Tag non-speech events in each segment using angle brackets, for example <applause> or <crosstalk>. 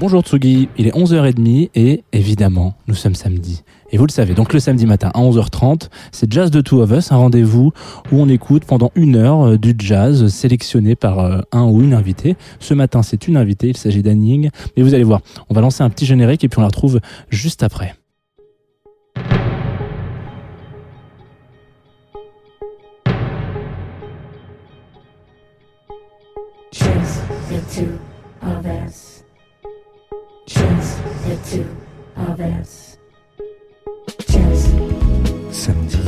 Bonjour Tsugi, il est 11h30 et évidemment, nous sommes samedi. Et vous le savez, donc le samedi matin à 11h30, c'est Jazz de Two of Us, un rendez-vous où on écoute pendant une heure euh, du jazz sélectionné par euh, un ou une invitée. Ce matin, c'est une invitée, il s'agit d'Anning. Mais vous allez voir, on va lancer un petit générique et puis on la retrouve juste après. Of us. Just Samedi,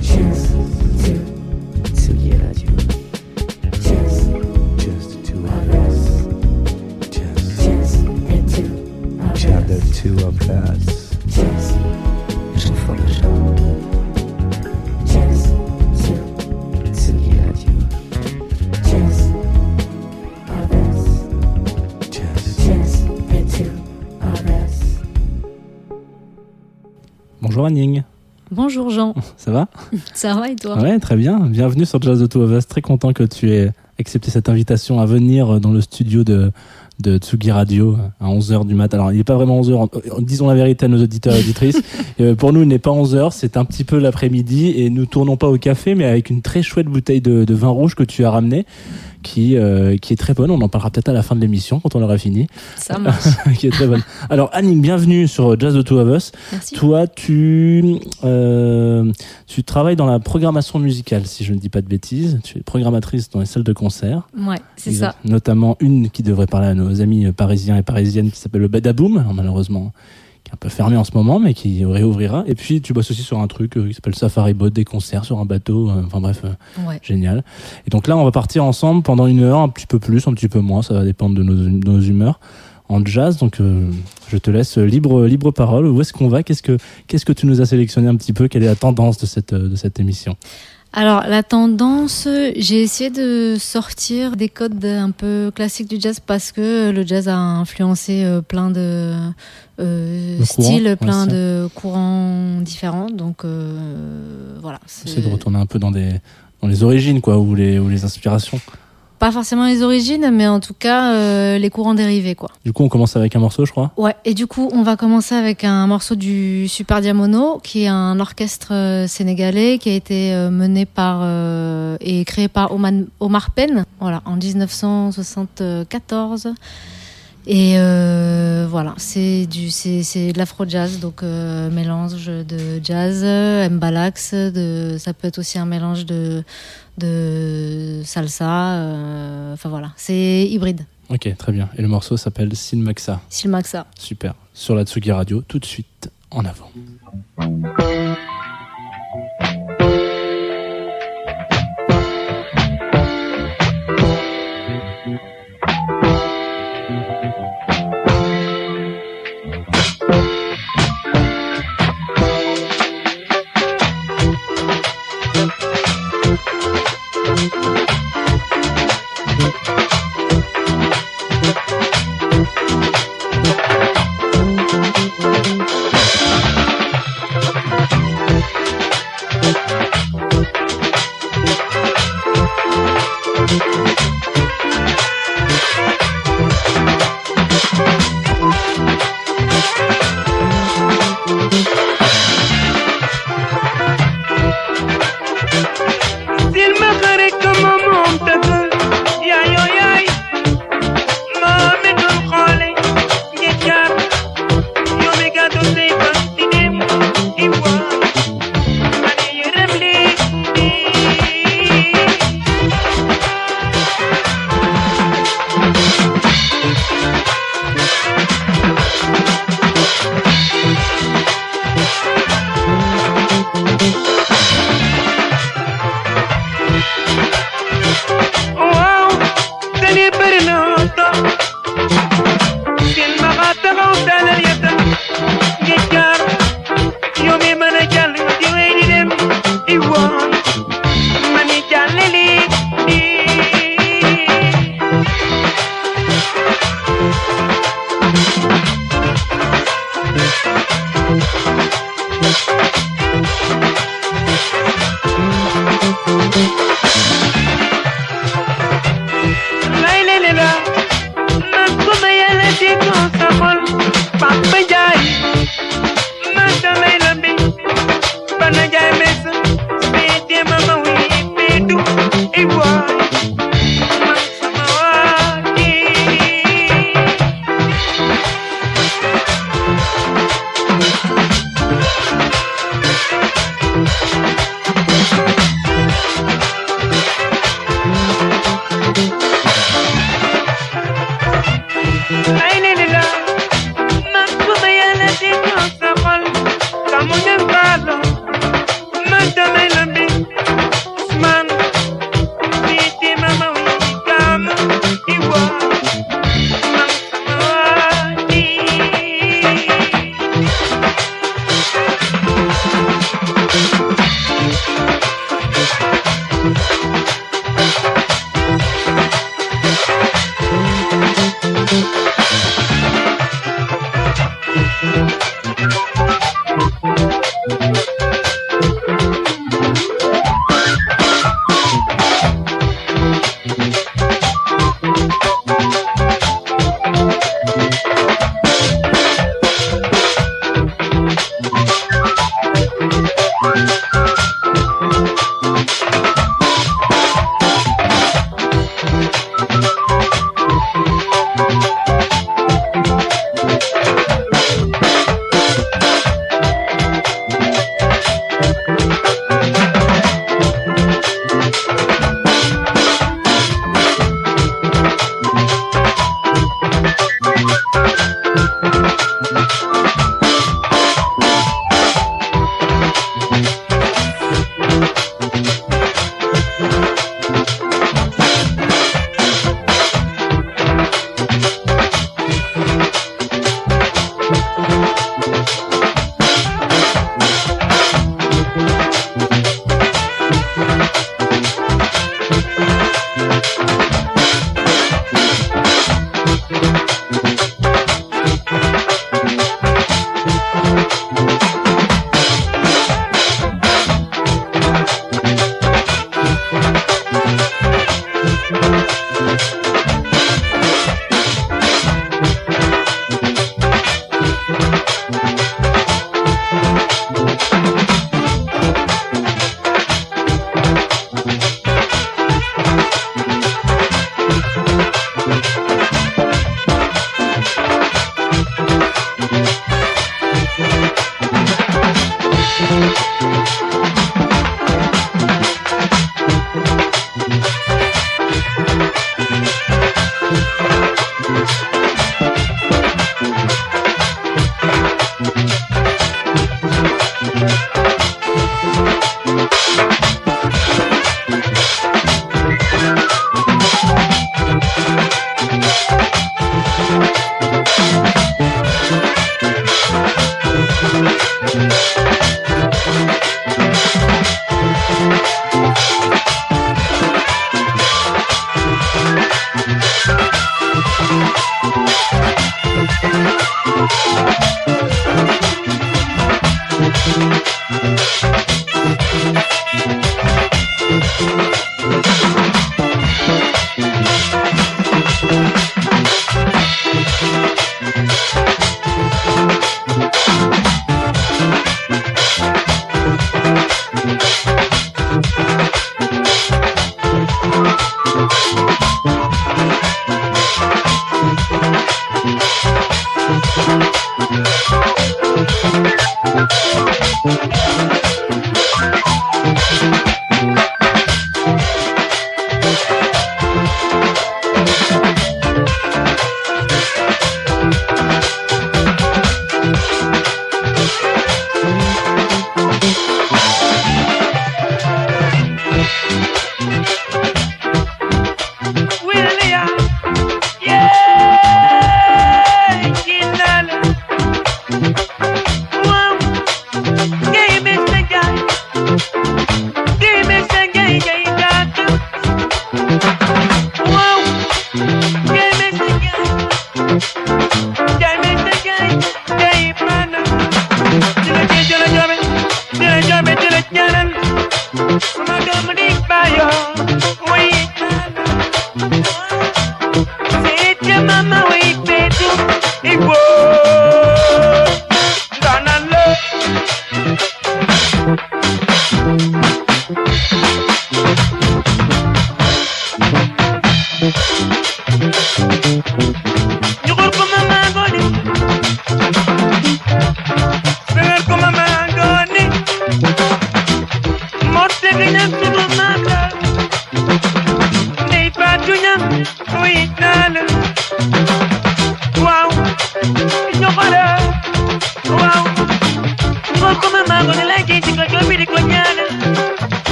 just two. Tsugi Radio. just just two of of us. us. Just, Just the Bonjour Anning, Bonjour Jean, <laughs> ça va <laughs> ça va et toi Ouais, très bien. Bienvenue sur Jazz de Two of Us. Très content que tu aies accepté cette invitation à venir dans le studio de, de Tsugi Radio à 11h du matin. Alors, il n'est pas vraiment 11h. Disons la vérité à nos auditeurs et auditrices. <laughs> Euh, pour nous, il n'est pas 11h. C'est un petit peu l'après-midi et nous tournons pas au café, mais avec une très chouette bouteille de, de vin rouge que tu as ramené. Qui, euh, qui est très bonne, on en parlera peut-être à la fin de l'émission quand on aura fini, Ça marche, <laughs> qui est très bonne. Alors Annick, bienvenue sur Jazz de Two of Us. merci. Toi, tu, euh, tu travailles dans la programmation musicale, si je ne dis pas de bêtises. Tu es programmatrice dans les salles de concert. Ouais, c'est ça. Notamment une qui devrait parler à nos amis parisiens et parisiennes qui s'appelle le Badaboom, malheureusement, qui est un peu fermé en ce moment, mais qui réouvrira. Et puis, tu bosses aussi sur un truc euh, qui s'appelle Safari Boat, des concerts sur un bateau. euh, Enfin bref, euh, Ouais. génial. Et donc là, on va partir ensemble pendant une heure, un petit peu plus, un petit peu moins, ça va dépendre de nos, de nos humeurs, en jazz. Donc, euh, je te laisse libre, libre parole. Où est-ce qu'on va? Qu'est-ce que qu'est-ce que tu nous as sélectionné un petit peu? Quelle est la tendance de cette de cette émission? Alors la tendance, j'ai essayé de sortir des codes un peu classiques du jazz parce que le jazz a influencé euh, plein de euh, styles, plein de courants différents. Donc euh, voilà. c'est- C'est de retourner un peu dans des dans les origines, quoi, ou les ou les inspirations. Pas forcément les origines, mais en tout cas euh, les courants dérivés, quoi. Du coup, on commence avec un morceau, je crois. Ouais, et du coup, on va commencer avec un morceau du Super Diamono, qui est un orchestre euh, sénégalais qui a été euh, mené par euh, et créé par Omar Penn, voilà, en 1974. Et euh, voilà, c'est du c'est c'est de l'afro jazz, donc euh, mélange de jazz, mbalax, de ça peut être aussi un mélange de de salsa, euh, enfin voilà, c'est hybride. Ok, très bien. Et le morceau s'appelle Silmaxa. Silmaxa. Super. Sur la Tsugi Radio, tout de suite, en avant.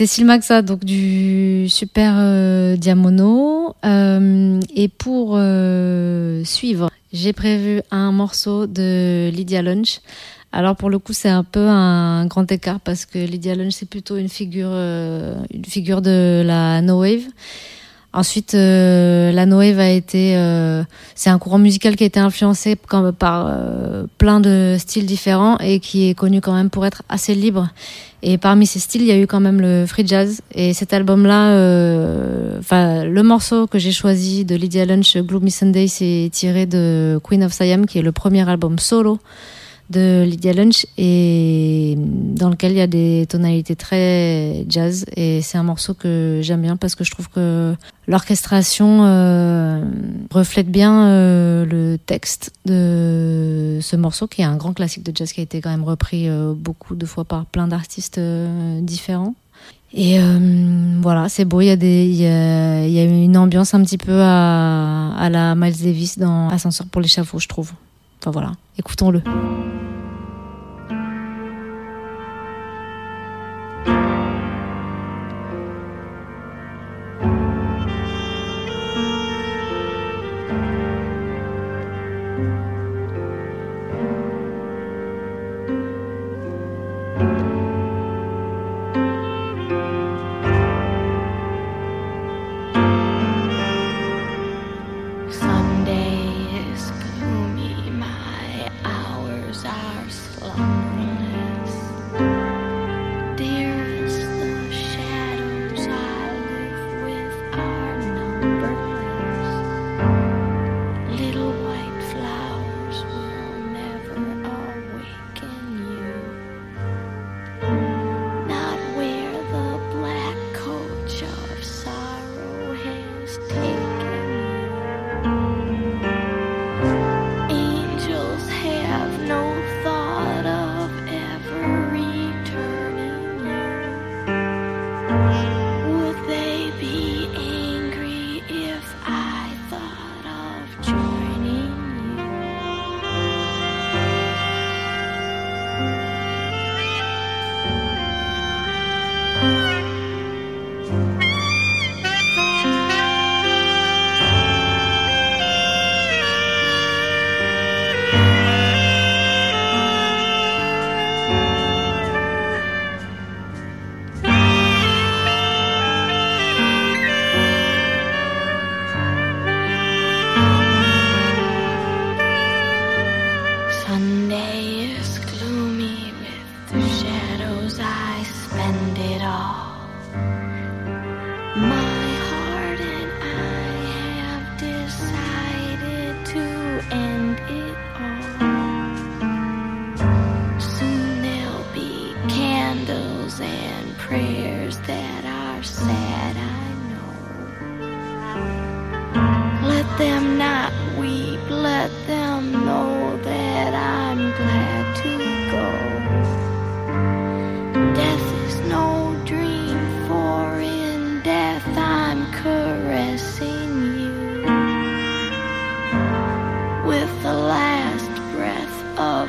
C'était Silmaxa, donc du Super euh, Diamono. Euh, et pour euh, suivre, j'ai prévu un morceau de Lydia Lunch. Alors pour le coup, c'est un peu un grand écart parce que Lydia Lunch, c'est plutôt une figure, une figure de la No Wave. Ensuite, euh, la No Wave a été, euh, c'est un courant musical qui a été influencé par euh, plein de styles différents et qui est connu quand même pour être assez libre. Et parmi ces styles, il y a eu quand même le free jazz. Et cet album-là, euh, enfin, le morceau que j'ai choisi de Lydia Lunch, Gloomy Sunday, c'est tiré de Queen of Siam, qui est le premier album solo de Lydia Lunch et dans lequel il y a des tonalités très jazz et c'est un morceau que j'aime bien parce que je trouve que l'orchestration euh, reflète bien euh, le texte de ce morceau qui est un grand classique de jazz qui a été quand même repris euh, beaucoup de fois par plein d'artistes différents. Et voilà, c'est beau, il y, a des, il, y a, il y a une ambiance un petit peu à, à la Miles Davis dans Ascenseur pour l'échafaud, je trouve. Enfin voilà, écoutons-le.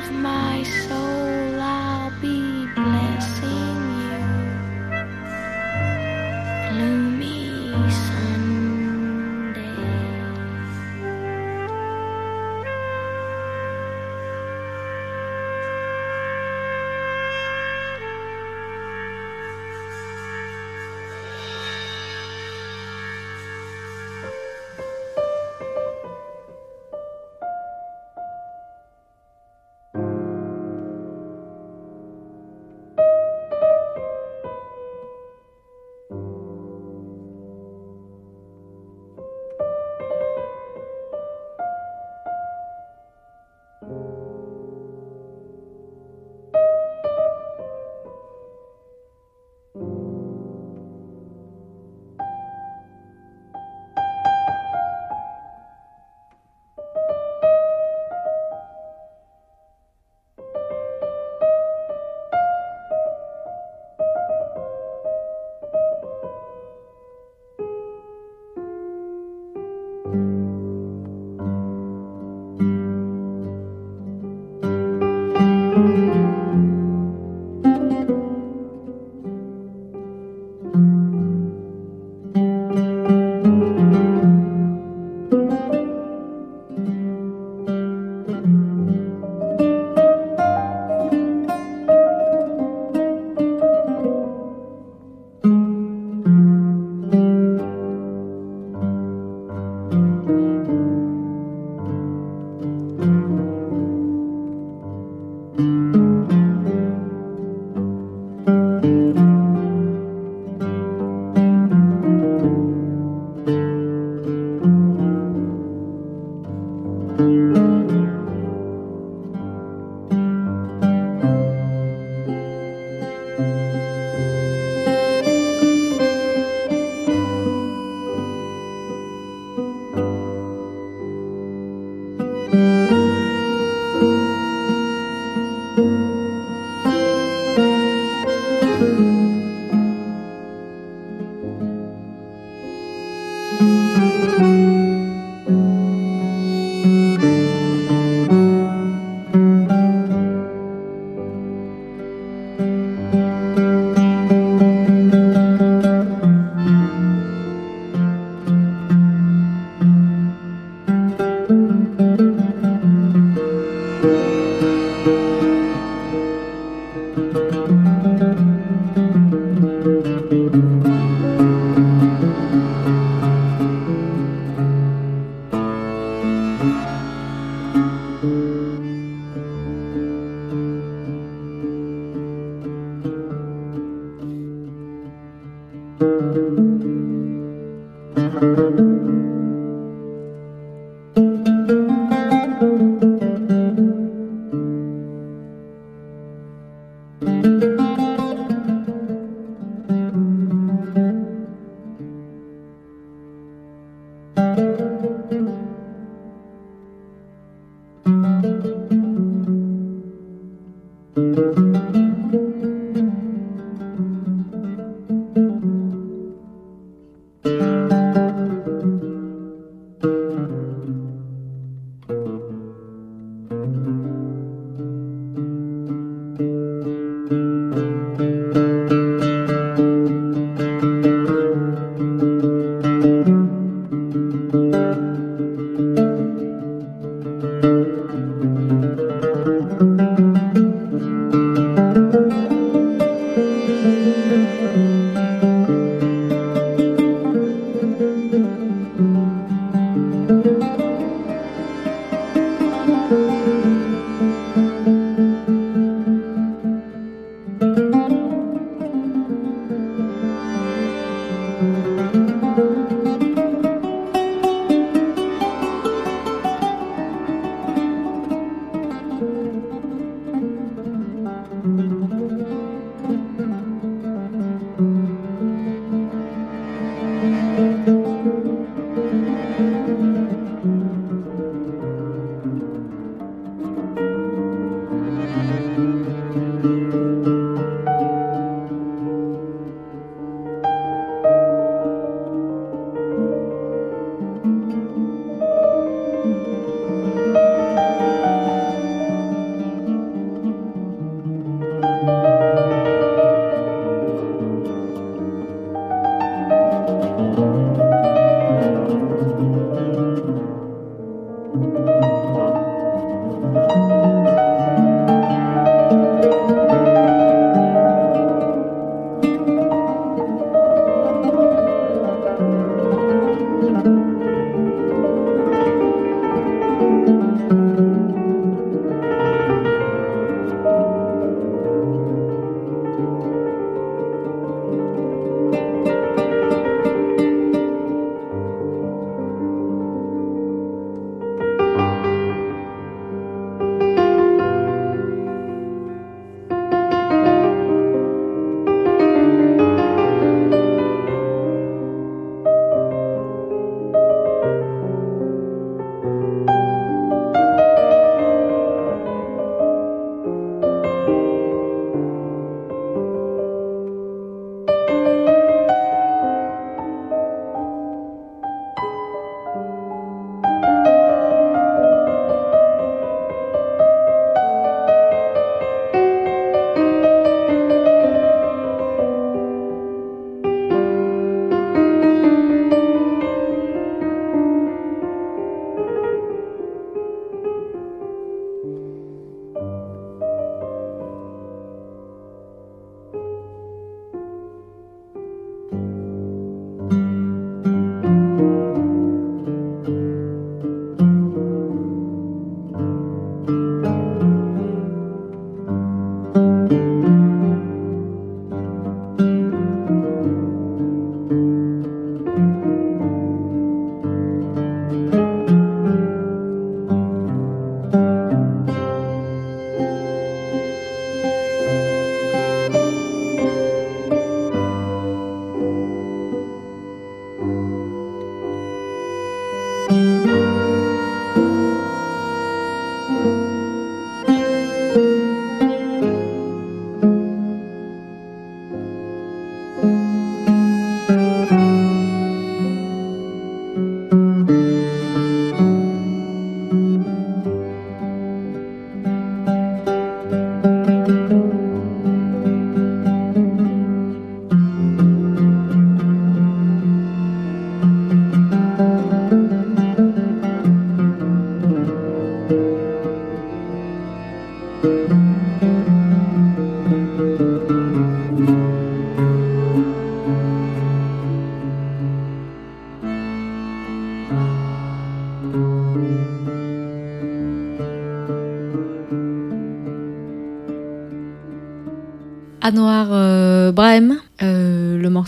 Of my soul,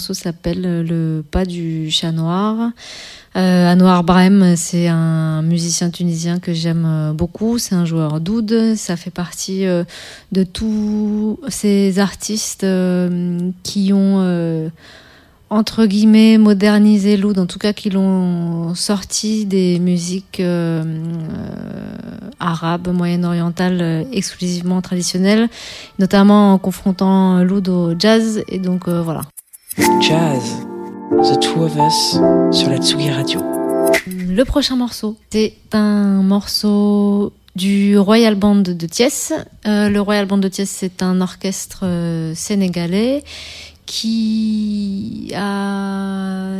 morceau s'appelle Le pas du chat noir. Euh, Brahim, c'est un musicien tunisien que j'aime euh, beaucoup. C'est un joueur d'oud. Ça fait partie euh, de tous ces artistes euh, qui ont, entre guillemets, modernisé l'oud, en tout cas qui l'ont sorti des musiques arabes, moyen-orientales, exclusivement traditionnelles, notamment en confrontant l'oud au jazz. Et donc voilà. Jazz, The Two of Us, sur la Tsugi Radio. Le prochain morceau, c'est un morceau du Royal Band de Thiès. Euh, le Royal Band de Thiès, c'est un orchestre euh, sénégalais qui a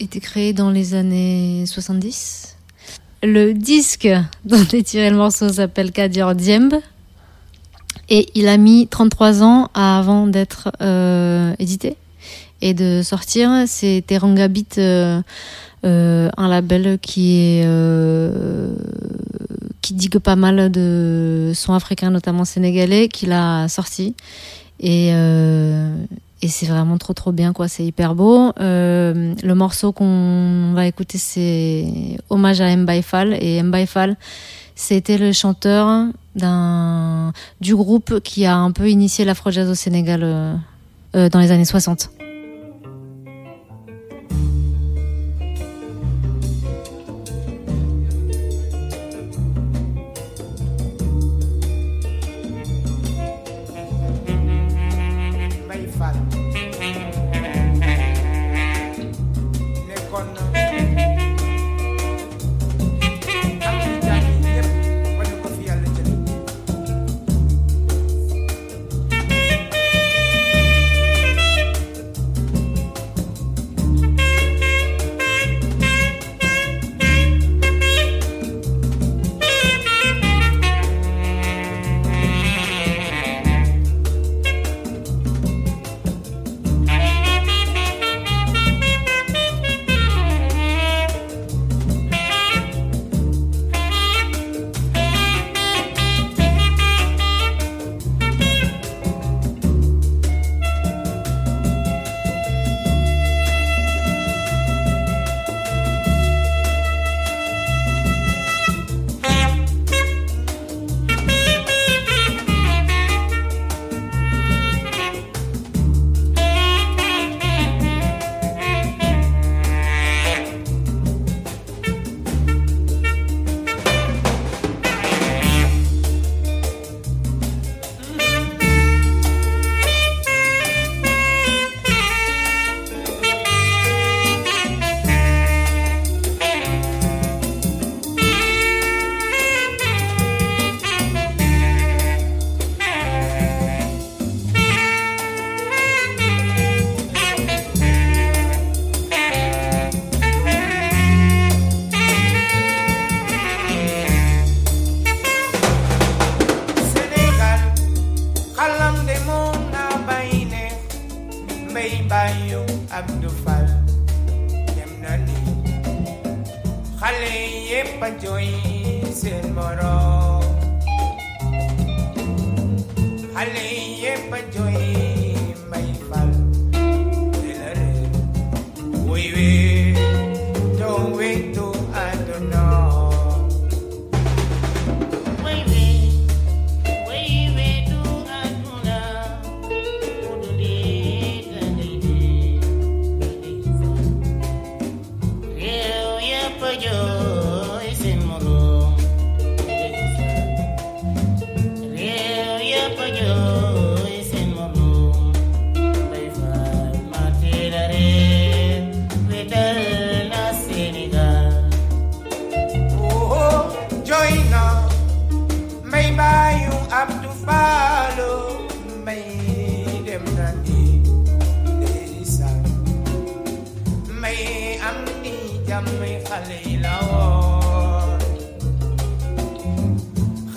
été créé dans les années 70. Le disque <laughs> dont est tiré le morceau s'appelle Kadior Diembe. Et il a mis 33 ans avant d'être euh, édité et de sortir. C'est Terangabit, euh, euh, un label qui est euh, qui digue pas mal de sons africains, notamment sénégalais, qu'il a sorti. Et, c'est vraiment trop trop bien, quoi. C'est hyper beau. Le morceau qu'on va écouter, c'est Hommage à Mbaïfal. Et Mbaïfal, c'était le chanteur du groupe qui a un peu initié l'afro-jazz au Sénégal dans les années 60.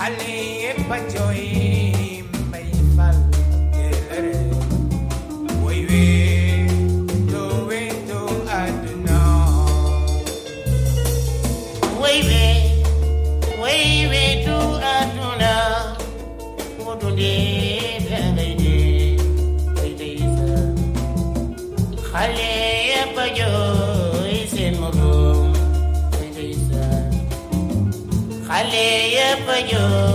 Ale Pajoy. yo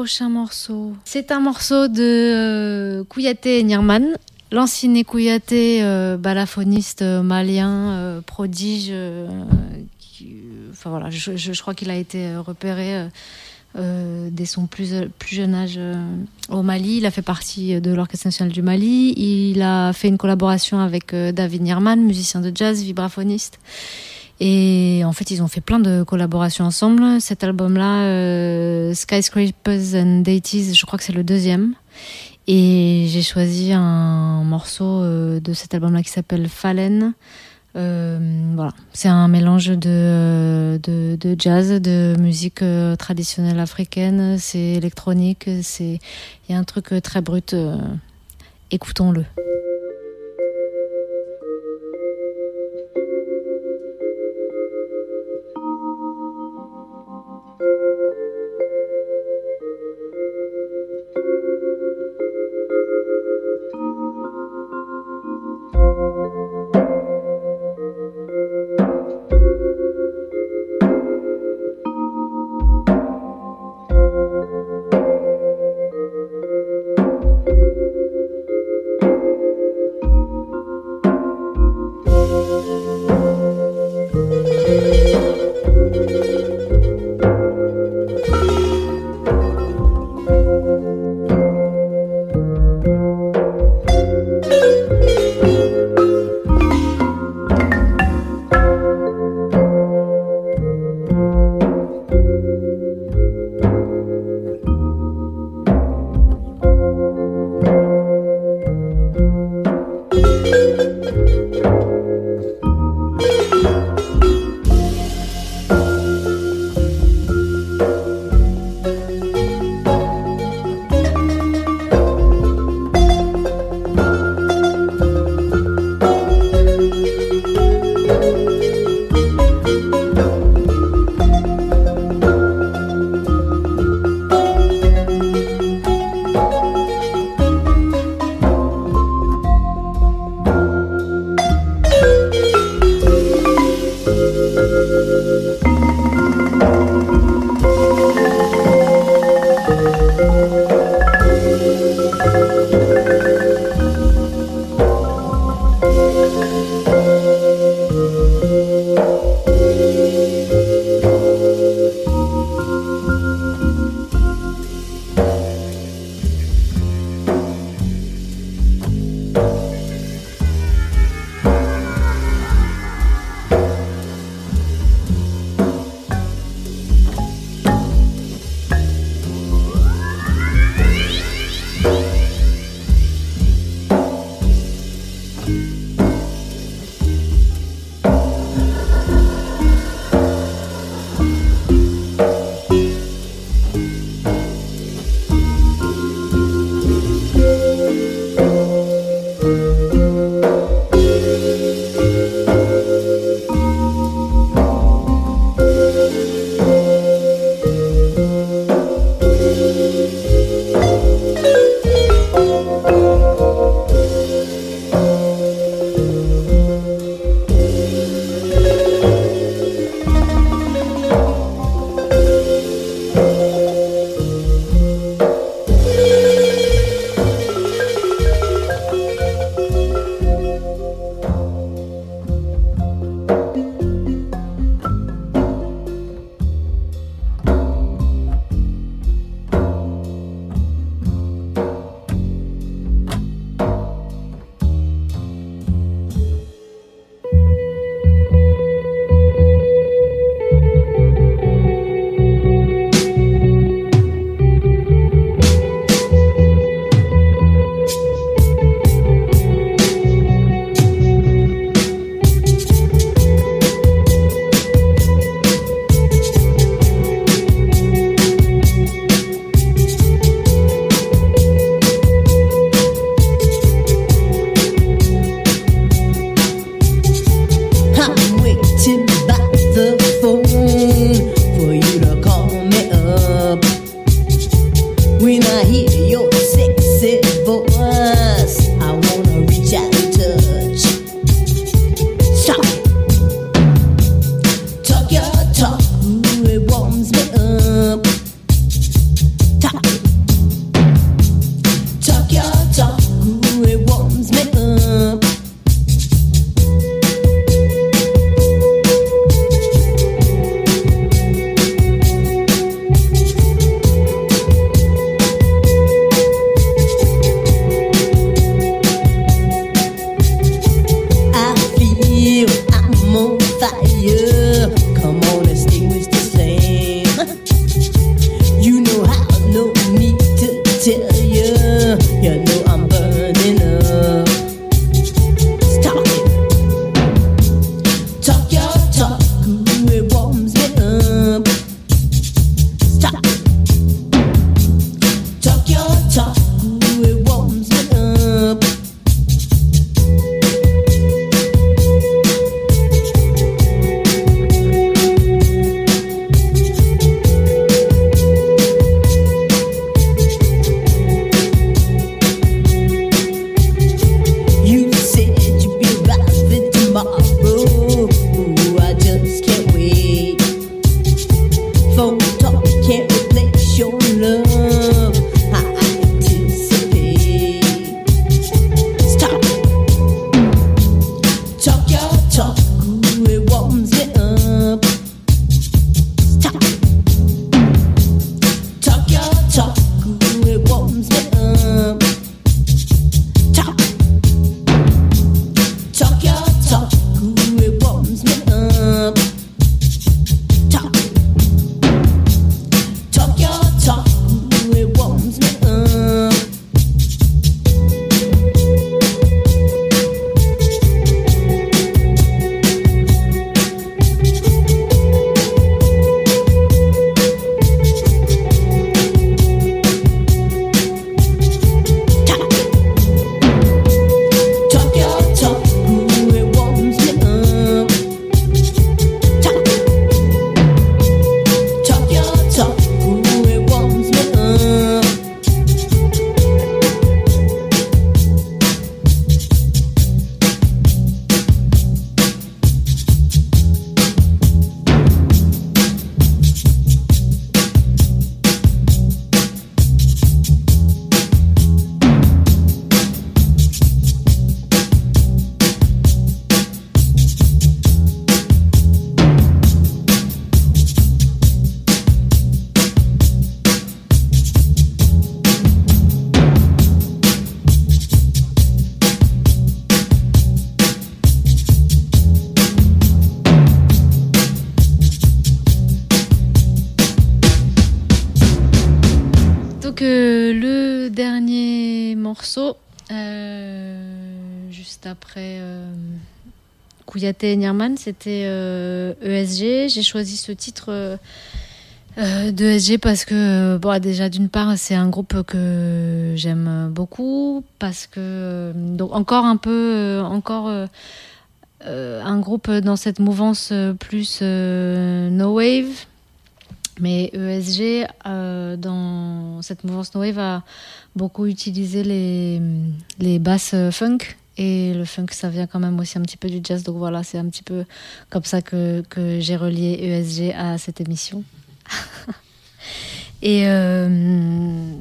prochain morceau, c'est un morceau de euh, Kouyaté Nirman. L'ancien Kouyaté, euh, balafoniste euh, malien, euh, prodige. enfin voilà, je, crois qu'il a été repéré dès son plus, plus jeune âge au Mali. Il a fait partie de l'Orchestre national du Mali. Il a fait une collaboration avec David Nirman, musicien de jazz, vibraphoniste. Et en fait, ils ont fait plein de collaborations ensemble. Cet album-là, euh, Skyscrapers and Deities, je crois que c'est le deuxième. Et j'ai choisi un morceau euh, de cet album-là qui s'appelle Fallen. Euh, voilà, c'est un mélange de, de, de jazz, de musique traditionnelle africaine, c'est électronique, il y a un truc très brut. Écoutons-le. Kouyaté Nirman, c'était euh, ESG. J'ai choisi ce titre euh, euh, de ESG parce que, bon, déjà d'une part, c'est un groupe que j'aime beaucoup, parce que, donc encore un peu, encore un groupe dans cette mouvance plus no wave. Mais ESG, dans cette mouvance no wave, a beaucoup utilisé les, les basses funk. Et le funk, ça vient quand même aussi un petit peu du jazz. Donc voilà, c'est un petit peu comme ça que, que j'ai relié ESG à cette émission. <laughs> Et euh,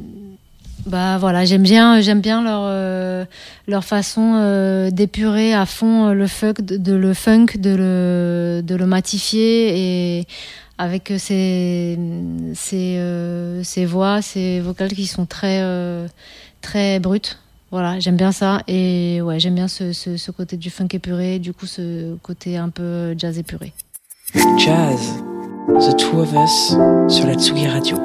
bah voilà, j'aime bien, j'aime bien leur euh, leur façon euh, d'épurer à fond le funk, de, de le funk, de le de le matifier et avec ces ces ces voix, ces vocales qui sont très très brutes. Voilà, j'aime bien ça et ouais, j'aime bien ce, ce, ce côté du funk épuré, du coup ce côté un peu jazz épuré. Jazz, The Two of Us, sur la Tsugi Radio.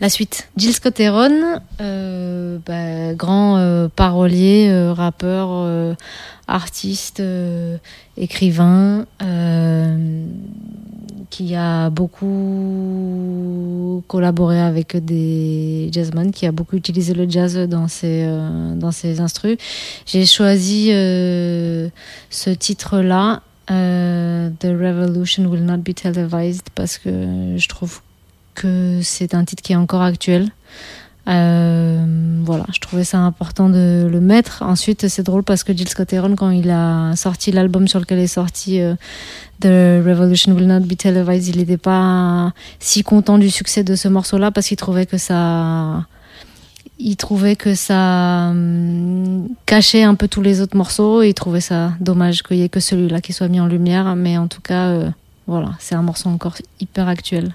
La suite. Jill Scott Heron, euh, bah, grand euh, parolier, euh, rappeur, artiste, écrivain, qui a beaucoup collaboré avec des jazzmen, qui a beaucoup utilisé le jazz dans ses, euh, dans ses instrus. J'ai choisi euh, ce titre-là, euh, The Revolution Will Not Be Televised, parce que je trouve que c'est un titre qui est encore actuel. Euh, voilà, je trouvais ça important de le mettre. Ensuite, c'est drôle parce que Jill Scott Heron, quand il a sorti l'album sur lequel est sorti euh, The Revolution Will Not Be Televised, il n'était pas si content du succès de ce morceau-là parce qu'il trouvait que ça, il trouvait que ça hum, cachait un peu tous les autres morceaux. Il trouvait ça dommage qu'il y ait que celui-là qui soit mis en lumière. Mais en tout cas, euh, voilà, c'est un morceau encore hyper actuel.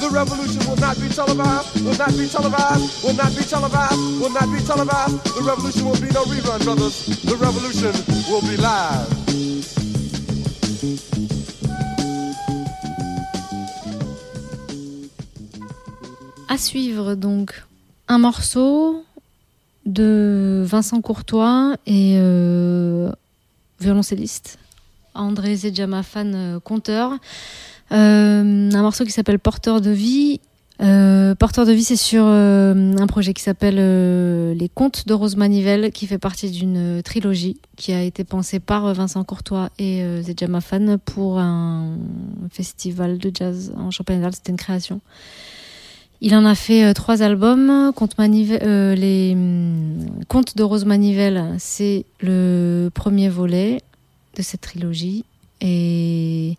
The revolution will not be televised, will not be televised, will not be televised, will not be televised. The revolution will be no rerun, brothers. The revolution will be live. À suivre donc un morceau de Vincent Courtois et euh, violoncelliste André Zedjama fan euh, conteur. Euh, un morceau qui s'appelle Porteur de vie. Euh, Porteur de vie, c'est sur euh, un projet qui s'appelle Les Contes de Rose Manivelle, qui fait partie d'une trilogie qui a été pensée par Vincent Courtois et Zedjama fan pour un festival de jazz en Champagne-Ardenne. C'était une création. Il en a fait trois albums. Les hum, Contes de Rose Manivelle, c'est le premier volet de cette trilogie. Et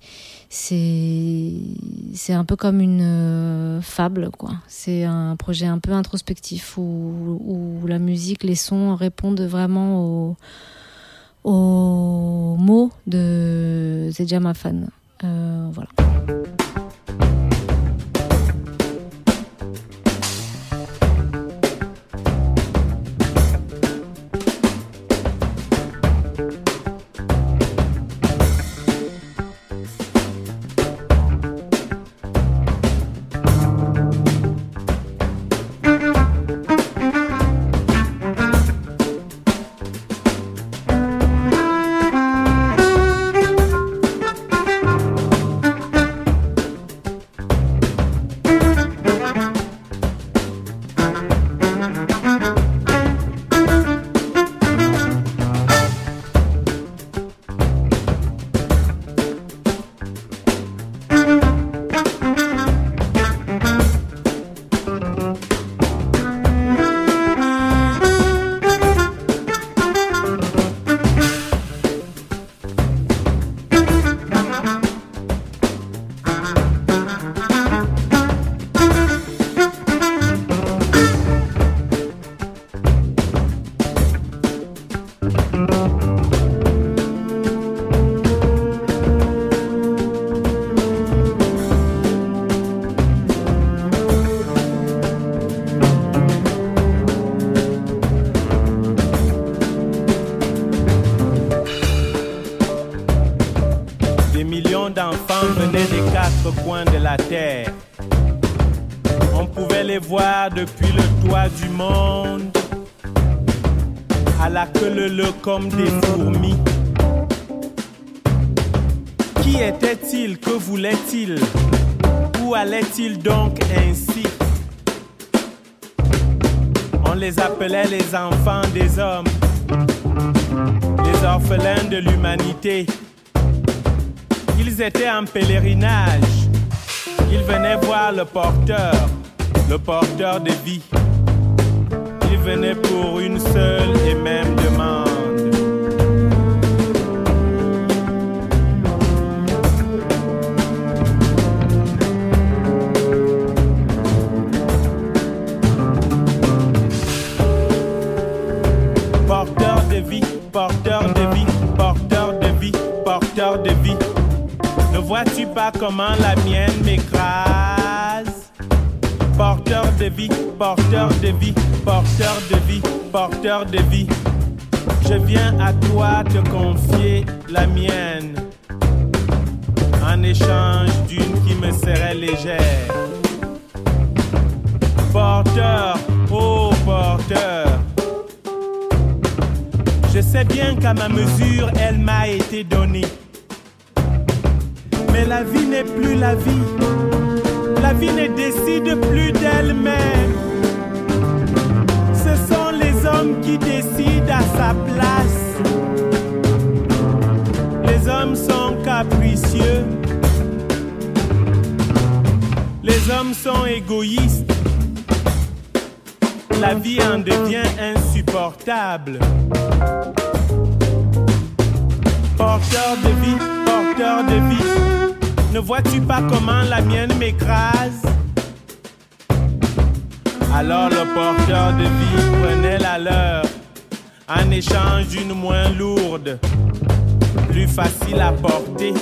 c'est un peu comme une euh, fable, quoi. C'est un projet un peu introspectif où, où la musique, les sons répondent vraiment aux, mots de Zedjama Fan. Euh, voilà. Depuis le toit du monde, à la queue leu comme des fourmis. Qui était-il Que voulait-il? Où allait-il donc ainsi? On les appelait les enfants des hommes, les orphelins de l'humanité. Ils étaient en pèlerinage. Ils venaient voir le porteur, le porteur de vie. Ils venaient pour une seule et même demande. Porteur de vie, porteur de vie, porteur de vie, porteur de vie. Ne vois-tu pas comment la mienne m'écrase? De vie, porteur de vie, porteur de vie, porteur de vie. Je viens à toi te confier la mienne en échange d'une qui me serait légère. Porteur, oh porteur. Je sais bien qu'à ma mesure, elle m'a été donnée. Mais la vie n'est plus la vie. La vie ne décide plus d'elle-même. Ce sont les hommes qui décident à sa place. Les hommes sont capricieux. Les hommes sont égoïstes. La vie en devient insupportable. Porteur de vie, porteur de vie, ne vois-tu pas comment la mienne m'écrase? Alors le porteur de vie prenait la leur en échange d'une moins lourde, plus facile à porter.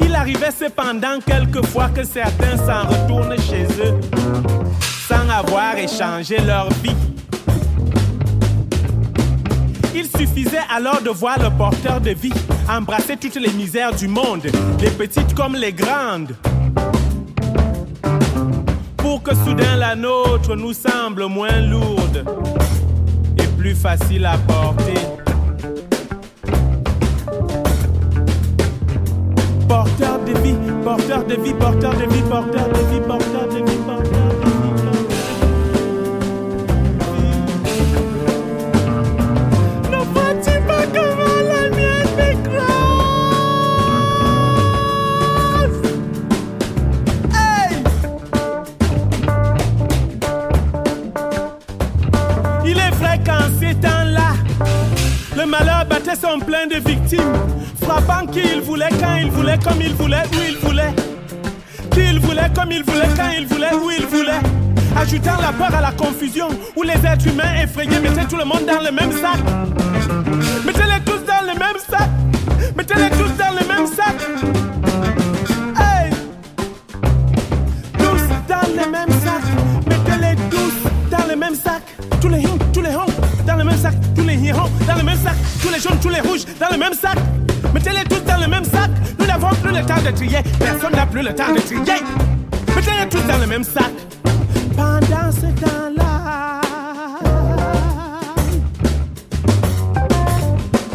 Il arrivait cependant quelquefois que certains s'en retournent chez eux sans avoir échangé leur vie. Il suffisait alors de voir le porteur de vie embrasser toutes les misères du monde, les petites comme les grandes, pour que soudain la nôtre nous semble moins lourde et plus facile à porter. Porteur de vie, porteur de vie, porteur de vie, porteur de vie, porteur de vie, malheur battait son plein de victimes, frappant qui il voulait, quand il voulait, comme il voulait, où il voulait. Qui il voulait, comme il voulait, quand il voulait, où il voulait. Ajoutant la peur à la confusion, où les êtres humains effrayés mettaient tout le monde dans le même sac. Mettez-les tous dans le même sac. Mettez-les tous dans Tous les jaunes, tous les rouges dans le même sac. Mettez-les tous dans le même sac. Nous n'avons plus le temps de trier. Personne n'a plus le temps de trier. Mettez-les tous dans le même sac. Pendant ce temps-là,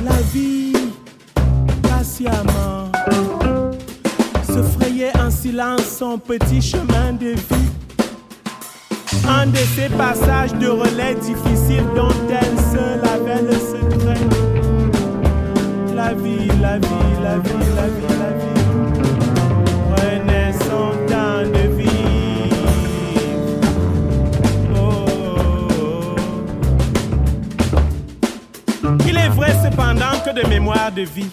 la vie, patiemment, se frayait en silence son petit chemin de vie. Un de ces passages de relais difficiles dont elle seule avait le secret. La vie, la vie, la vie, la vie, la vie. Prenait son temps de vivre. Oh. Il est vrai cependant que de mémoire de vie,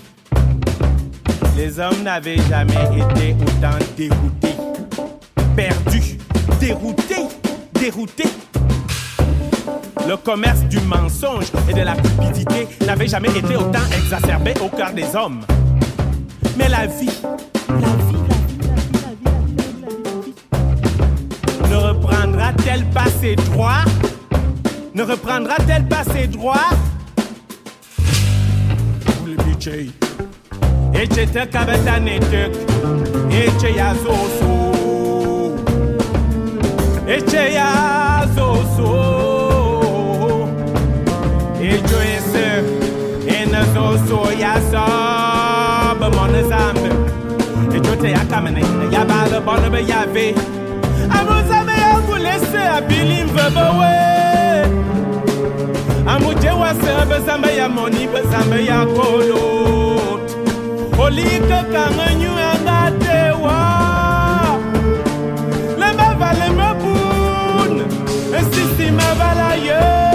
les hommes n'avaient jamais été autant déroutés, perdus, déroutés, déroutés. Le commerce du mensonge et de la cupidité n'avait jamais été autant exacerbé au cœur des hommes. Mais la vie, la vie, la vie, ne reprendra-t-elle pas ses droits Ne reprendra-t-elle pas ses droits Vous le DJ. Eche te kabeta netek Eche ya zoso Nase in a so so ya sa ba monazam e jote ya kamene I ba the bonobe ya ve. Amuza me ya kulese a bilim vabawe amuje wa se a ya moni bezamba ya kolo olika kanganyu angate wa. Lamba a mabun e sistema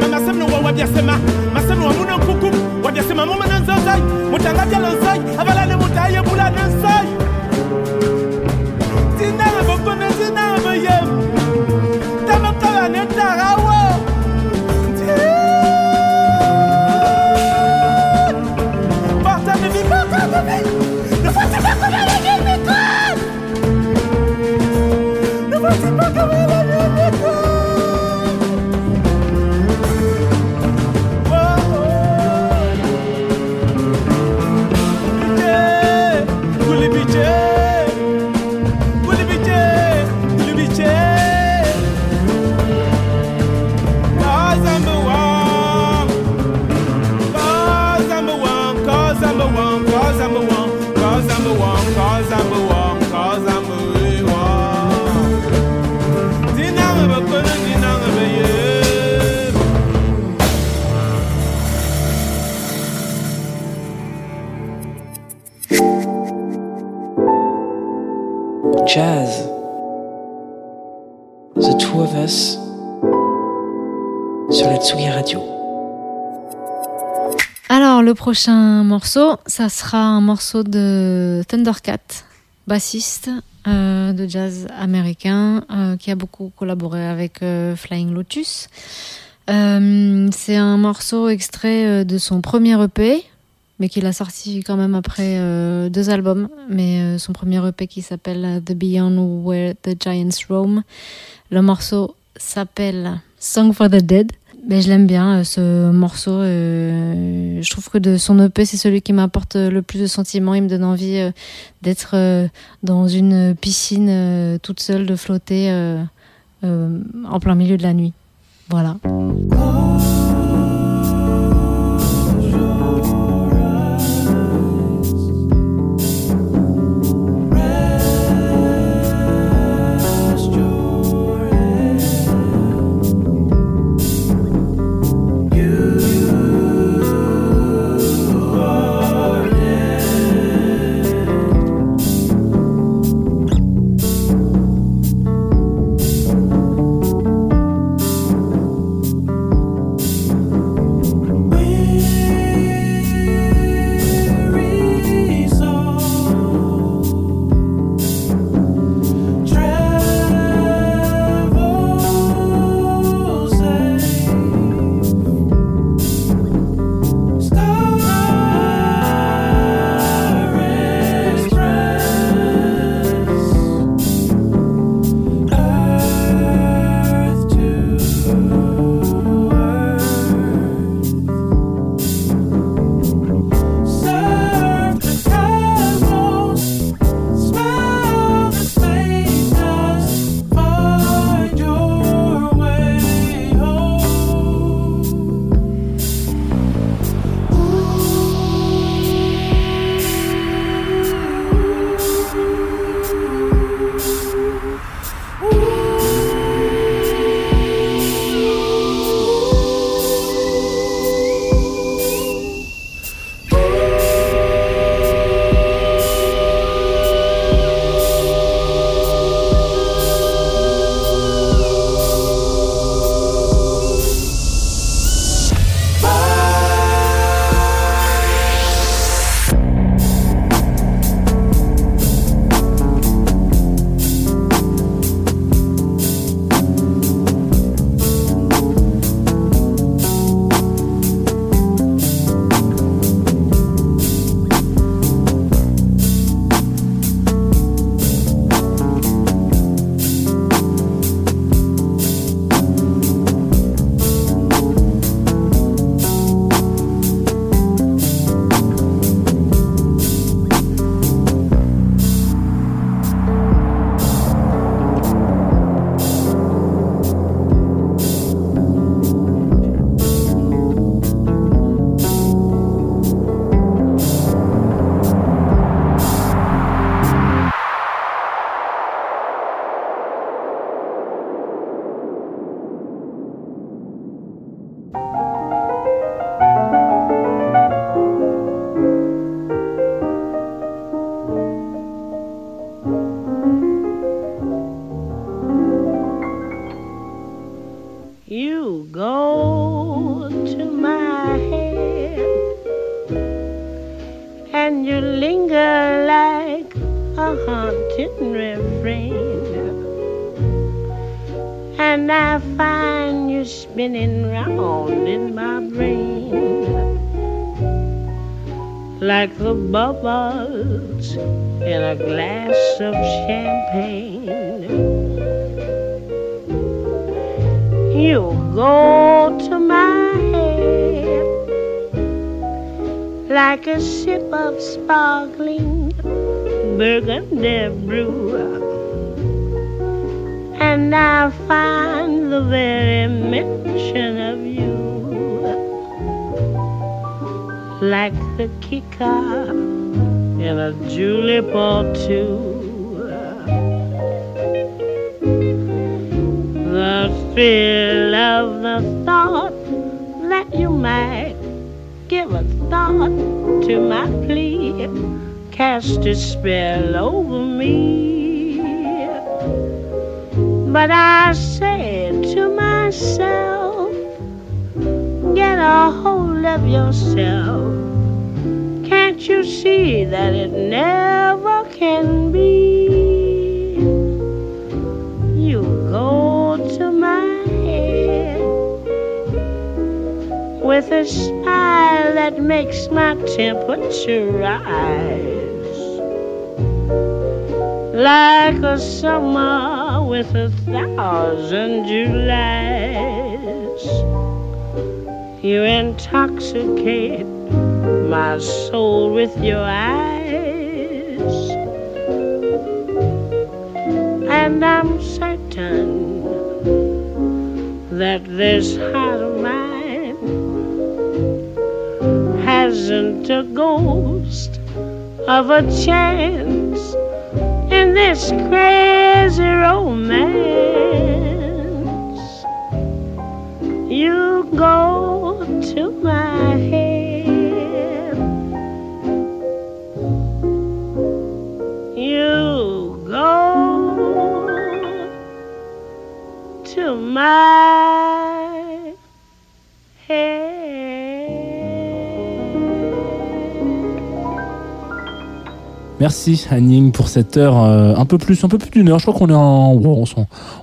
wanasema masemu wa wabyasema masemu wa muna nkukum wabyasema mumana nzazai mutangatya lansai abalane mutaye bulane nsai prochain morceau, ça sera un morceau de Thundercat, bassiste euh, de jazz américain, euh, qui a beaucoup collaboré avec euh, Flying Lotus. C'est un morceau extrait de son premier EP, mais qu'il a sorti quand même après deux albums. Mais son premier EP qui s'appelle The Beyond Where the Giants Roam. Le morceau s'appelle Song for the Dead. Mais je l'aime bien euh, ce morceau. euh, je trouve que de son EP, c'est celui qui m'apporte euh, le plus de sentiments. Il me donne envie euh, d'être dans une piscine toute seule, de flotter en plein milieu de la nuit. Voilà. You go to my head and you linger like a haunting refrain. And I find you spinning round in my brain like the bubbles in a glass of champagne. You go to my head like a sip of sparkling burgundy brew. And I find the very mention of you like the kicker in a julep or two. Thrill of the thought that you might give a thought to my plea cast a spell over me. But I said to myself, get a hold of yourself. Can't you see that it never can be? With a smile that makes my temperature rise like a summer with a thousand Julys. You intoxicate my soul with your eyes, and I'm certain that this heart of mine hasn't a ghost of a chance in this crazy romance. You go to my head. You go to my Merci Anning pour cette heure, euh, un peu plus, un peu plus d'une heure. Je crois qu'on est en, on,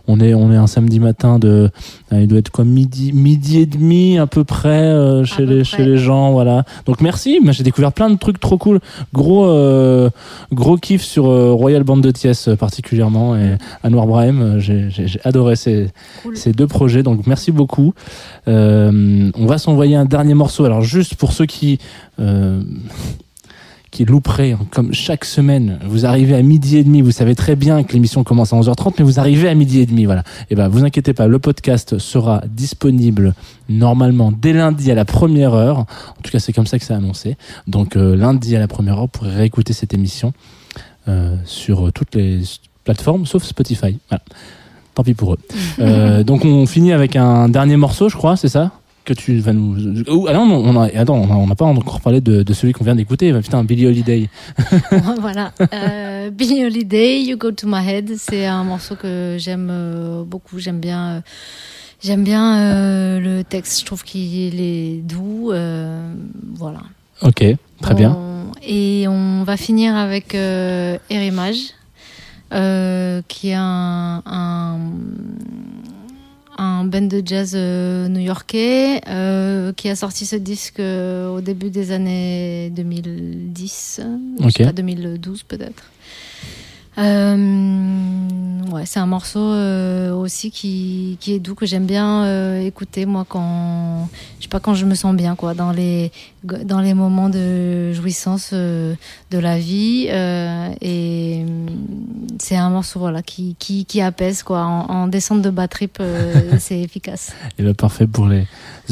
on est, on est un samedi matin de, euh, il doit être comme midi, midi et demi à peu près euh, chez les, chez les gens, voilà. Donc merci, mais j'ai découvert plein de trucs trop cool. Gros, euh, gros kiff sur Royal Band de Thiès particulièrement et Anwar Brahim. J'ai, adoré ces, ces deux projets, donc merci beaucoup. On va s'envoyer un dernier morceau. Alors juste pour ceux qui qui louperaient, hein, comme chaque semaine, vous arrivez à midi et demi, vous savez très bien que l'émission commence à 11h30, mais vous arrivez à midi et demi, voilà. Et ben, vous inquiétez pas, le podcast sera disponible normalement dès lundi à la première heure. En tout cas, c'est comme ça que c'est annoncé. Donc, euh, lundi à la première heure, vous pourrez réécouter cette émission euh, sur toutes les plateformes, sauf Spotify. Voilà. Tant pis pour eux. Euh, <laughs> donc, on finit avec un dernier morceau, je crois, c'est ça? Que tu vas nous. Oh, ah non, on a, attends, on n'a pas encore parlé de, de celui qu'on vient d'écouter. Putain, Billy Holiday. <laughs> voilà. Euh, Billie Holiday, You Go to My Head, c'est un morceau que j'aime euh, beaucoup. J'aime bien, euh, j'aime bien euh, le texte. Je trouve qu'il est doux. euh, voilà. Ok, très bien. On- Et on va finir avec euh, Erimage, qui est un, un, un band de jazz euh, new-yorkais euh, qui a sorti ce disque euh, au début des années 2010, Ok. jusqu'à 2012 peut-être. Euh, ouais, c'est un morceau euh, aussi qui, qui est doux que j'aime bien euh, écouter moi quand je sais pas quand je me sens bien quoi dans les dans les moments de jouissance de la vie et hum, c'est un morceau voilà qui qui, qui apaise quoi en, en descente de bas trip <laughs> c'est efficace. Et bah, parfait pour les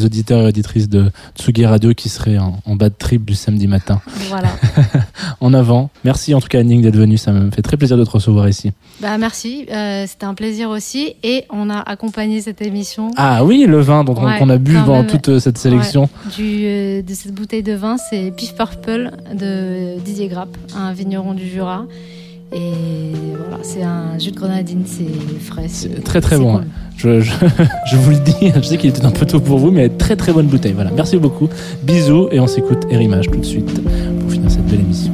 auditeurs et auditrices de Tsugi Radio qui seraient en, en bas de trip du samedi matin. Voilà. <laughs> en avant. Merci en tout cas, Anning, d'être venu. Ça me fait très plaisir de te recevoir ici. Bah merci, euh, c'était un plaisir aussi et on a accompagné cette émission. Ah oui, le vin dont on- Ouais, a bu même. toute euh, cette sélection. Ouais, du, euh, de cette bouteille de vin, c'est Beef Purple de Didier Grappe, un vigneron du Jura. Et voilà, c'est un jus de grenadine, c'est frais. C'est très très bon. cool. ouais. Je, je, <laughs> je vous le dis, je sais qu'il était un peu tôt pour vous, mais très très bonne bouteille. Voilà, merci beaucoup. Bisous et on s'écoute Erimage tout de suite pour finir cette belle émission.